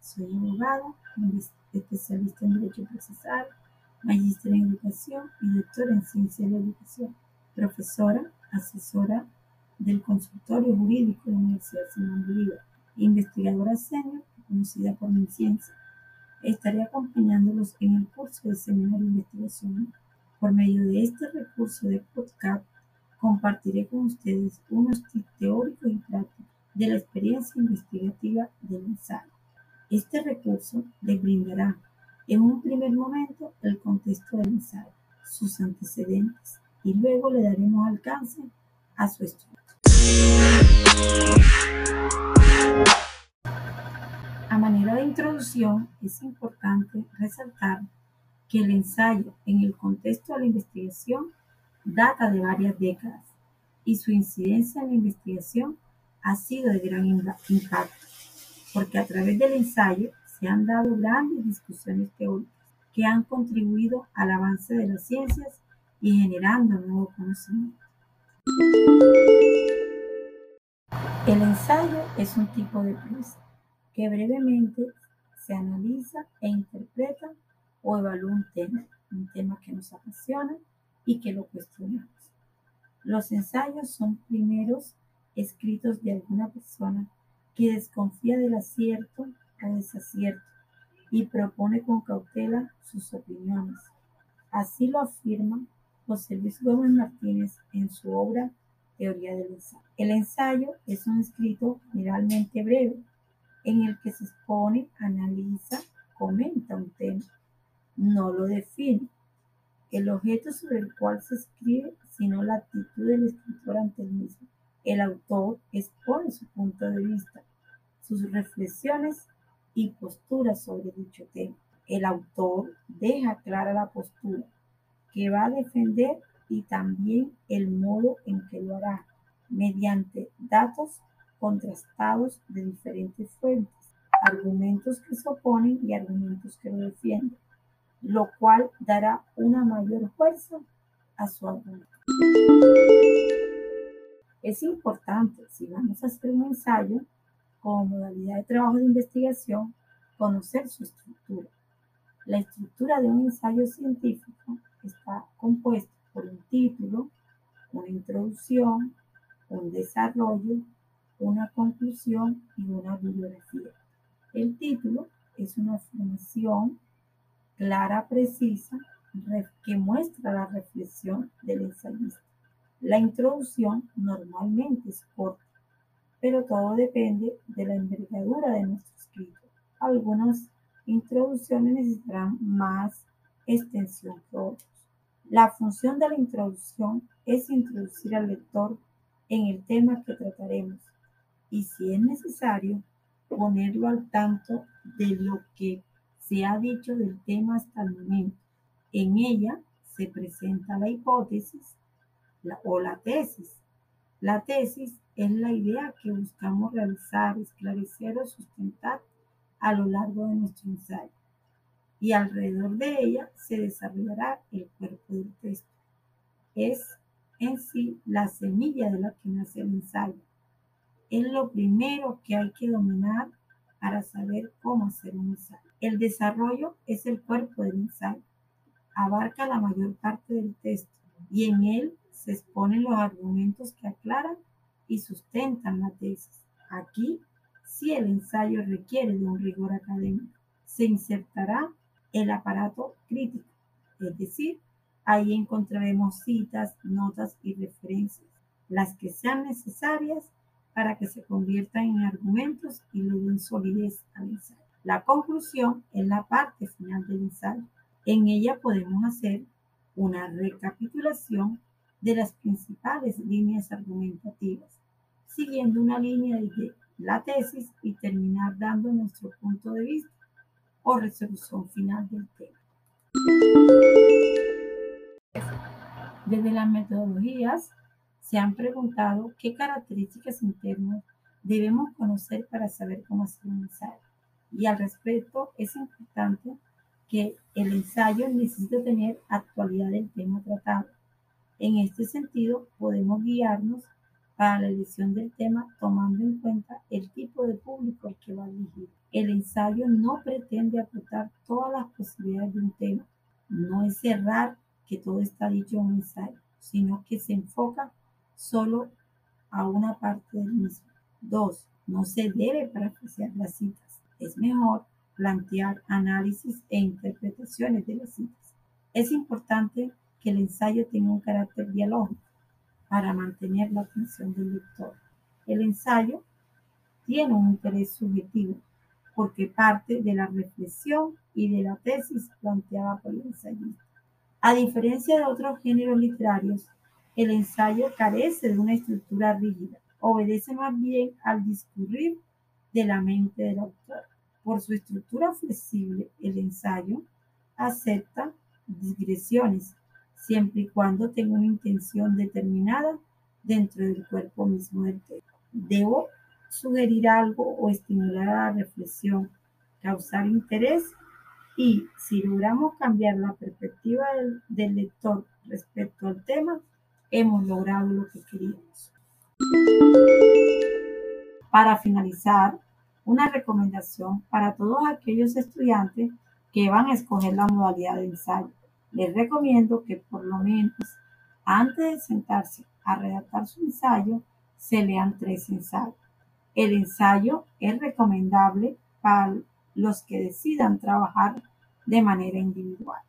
Soy abogada, especialista en Derecho Procesal, magíster en Educación y doctora en Ciencia de la Educación. Profesora, asesora del Consultorio Jurídico de la Universidad Simón Bolívar. Investigadora senior, conocida por mi ciencia. Estaré acompañándolos en el curso de Seminario de Investigación. Por medio de este recurso de podcast, compartiré con ustedes unos tips teóricos y prácticos de la experiencia investigativa del ensayo. Este recurso le brindará en un primer momento el contexto del ensayo, sus antecedentes y luego le daremos alcance a su estudio. A manera de introducción, es importante resaltar que el ensayo en el contexto de la investigación data de varias décadas y su incidencia en la investigación ha sido de gran impacto, porque a través del ensayo se han dado grandes discusiones teóricas que han contribuido al avance de las ciencias y generando nuevo conocimiento. El ensayo es un tipo de prosa que brevemente se analiza e interpreta o evalúa un tema, un tema que nos apasiona y que lo cuestionamos. Los ensayos son primeros escritos de alguna persona que desconfía del acierto o desacierto y propone con cautela sus opiniones. Así lo afirma José Luis Gómez Martínez en su obra Teoría del ensayo. El ensayo es un escrito generalmente breve en el que se expone, analiza, comenta un tema. No lo define. El objeto sobre el cual se escribe, sino la actitud del escritor ante el mismo. El autor expone su punto de vista, sus reflexiones y posturas sobre dicho tema. El autor deja clara la postura que va a defender y también el modo en que lo hará, mediante datos contrastados de diferentes fuentes, argumentos que se oponen y argumentos que lo defienden, lo cual dará una mayor fuerza a su argumento. Es importante, si vamos a hacer un ensayo como modalidad de trabajo de investigación, conocer su estructura. La estructura de un ensayo científico está compuesta por un título, una introducción, un desarrollo, una conclusión y una bibliografía. El título es una afirmación clara, precisa, que muestra la reflexión del ensayista. La introducción normalmente es corta, pero todo depende de la envergadura de nuestro escrito. Algunas introducciones necesitarán más extensión que otras. La función de la introducción es introducir al lector en el tema que trataremos y si es necesario ponerlo al tanto de lo que se ha dicho del tema hasta el momento. En ella se presenta la hipótesis, o la tesis. La tesis es la idea que buscamos realizar, esclarecer o sustentar a lo largo de nuestro ensayo. Y alrededor de ella se desarrollará el cuerpo del texto. Es en sí la semilla de la que nace el ensayo. Es lo primero que hay que dominar para saber cómo hacer un ensayo. El desarrollo es el cuerpo del ensayo. Abarca la mayor parte del texto y en él se exponen los argumentos que aclaran y sustentan la tesis. Aquí, si el ensayo requiere de un rigor académico, se insertará el aparato crítico, es decir, ahí encontraremos citas, notas y referencias, las que sean necesarias para que se conviertan en argumentos y le den solidez al ensayo. La conclusión es la parte final del ensayo. En ella podemos hacer una recapitulación de las principales líneas argumentativas, siguiendo una línea de la tesis y terminar dando nuestro punto de vista o resolución final del tema. Desde las metodologías se han preguntado qué características internas debemos conocer para saber cómo hacer un ensayo. Y al respecto es importante que el ensayo necesita tener actualidad del tema tratado en este sentido, podemos guiarnos para la elección del tema tomando en cuenta el tipo de público al que va dirigido. El ensayo no pretende aportar todas las posibilidades de un tema. No es cerrar que todo está dicho en un ensayo, sino que se enfoca solo a una parte del mismo. Dos, no se debe parafrasear las citas. Es mejor plantear análisis e interpretaciones de las citas. Es importante que el ensayo tenga un carácter dialógico para mantener la atención del lector. El ensayo tiene un interés subjetivo porque parte de la reflexión y de la tesis planteada por el ensayista. A diferencia de otros géneros literarios, el ensayo carece de una estructura rígida, obedece más bien al discurrir de la mente del autor. Por su estructura flexible, el ensayo acepta digresiones siempre y cuando tenga una intención determinada dentro del cuerpo mismo del texto. Debo sugerir algo o estimular a la reflexión, causar interés y si logramos cambiar la perspectiva del, del lector respecto al tema, hemos logrado lo que queríamos. Para finalizar, una recomendación para todos aquellos estudiantes que van a escoger la modalidad de ensayo les recomiendo que por lo menos antes de sentarse a redactar su ensayo, se lean tres ensayos. El ensayo es recomendable para los que decidan trabajar de manera individual.